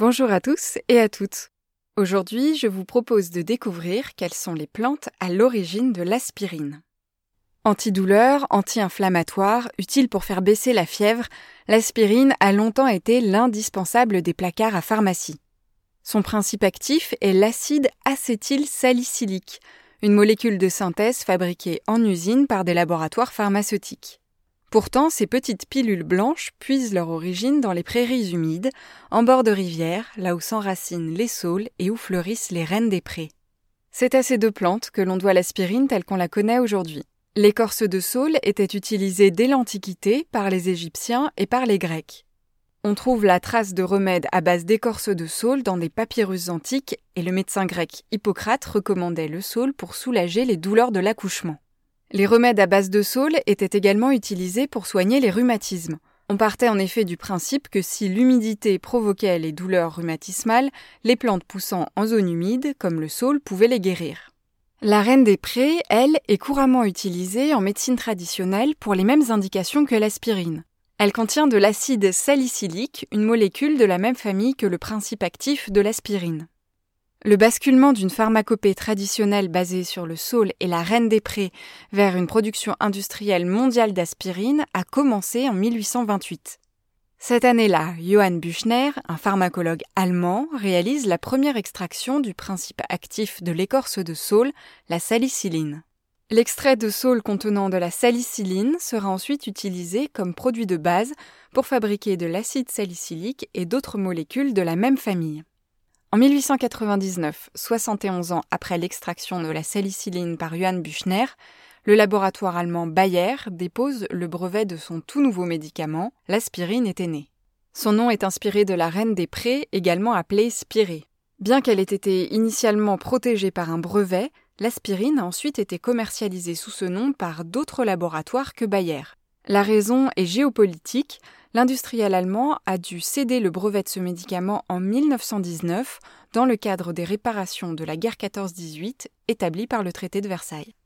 Bonjour à tous et à toutes. Aujourd'hui, je vous propose de découvrir quelles sont les plantes à l'origine de l'aspirine. Antidouleur, anti-inflammatoire, utile pour faire baisser la fièvre, l'aspirine a longtemps été l'indispensable des placards à pharmacie. Son principe actif est l'acide acétylsalicylique, une molécule de synthèse fabriquée en usine par des laboratoires pharmaceutiques. Pourtant, ces petites pilules blanches puisent leur origine dans les prairies humides, en bord de rivière, là où s'enracinent les saules et où fleurissent les reines des prés. C'est à ces deux plantes que l'on doit l'aspirine telle qu'on la connaît aujourd'hui. L'écorce de saule était utilisée dès l'Antiquité par les Égyptiens et par les Grecs. On trouve la trace de remèdes à base d'écorce de saule dans des papyrus antiques et le médecin grec Hippocrate recommandait le saule pour soulager les douleurs de l'accouchement. Les remèdes à base de saule étaient également utilisés pour soigner les rhumatismes. On partait en effet du principe que si l'humidité provoquait les douleurs rhumatismales, les plantes poussant en zone humide, comme le saule, pouvaient les guérir. La reine des prés, elle, est couramment utilisée en médecine traditionnelle pour les mêmes indications que l'aspirine. Elle contient de l'acide salicylique, une molécule de la même famille que le principe actif de l'aspirine. Le basculement d'une pharmacopée traditionnelle basée sur le saule et la reine des prés vers une production industrielle mondiale d'aspirine a commencé en 1828. Cette année-là, Johann Büchner, un pharmacologue allemand, réalise la première extraction du principe actif de l'écorce de saule, la salicyline. L'extrait de saule contenant de la salicyline sera ensuite utilisé comme produit de base pour fabriquer de l'acide salicylique et d'autres molécules de la même famille. En 1899, 71 ans après l'extraction de la salicyline par Johann Büchner, le laboratoire allemand Bayer dépose le brevet de son tout nouveau médicament, l'aspirine était née. Son nom est inspiré de la reine des prés, également appelée Spirée. Bien qu'elle ait été initialement protégée par un brevet, l'aspirine a ensuite été commercialisée sous ce nom par d'autres laboratoires que Bayer. La raison est géopolitique, l'industriel allemand a dû céder le brevet de ce médicament en 1919 dans le cadre des réparations de la guerre 14-18 établie par le traité de Versailles.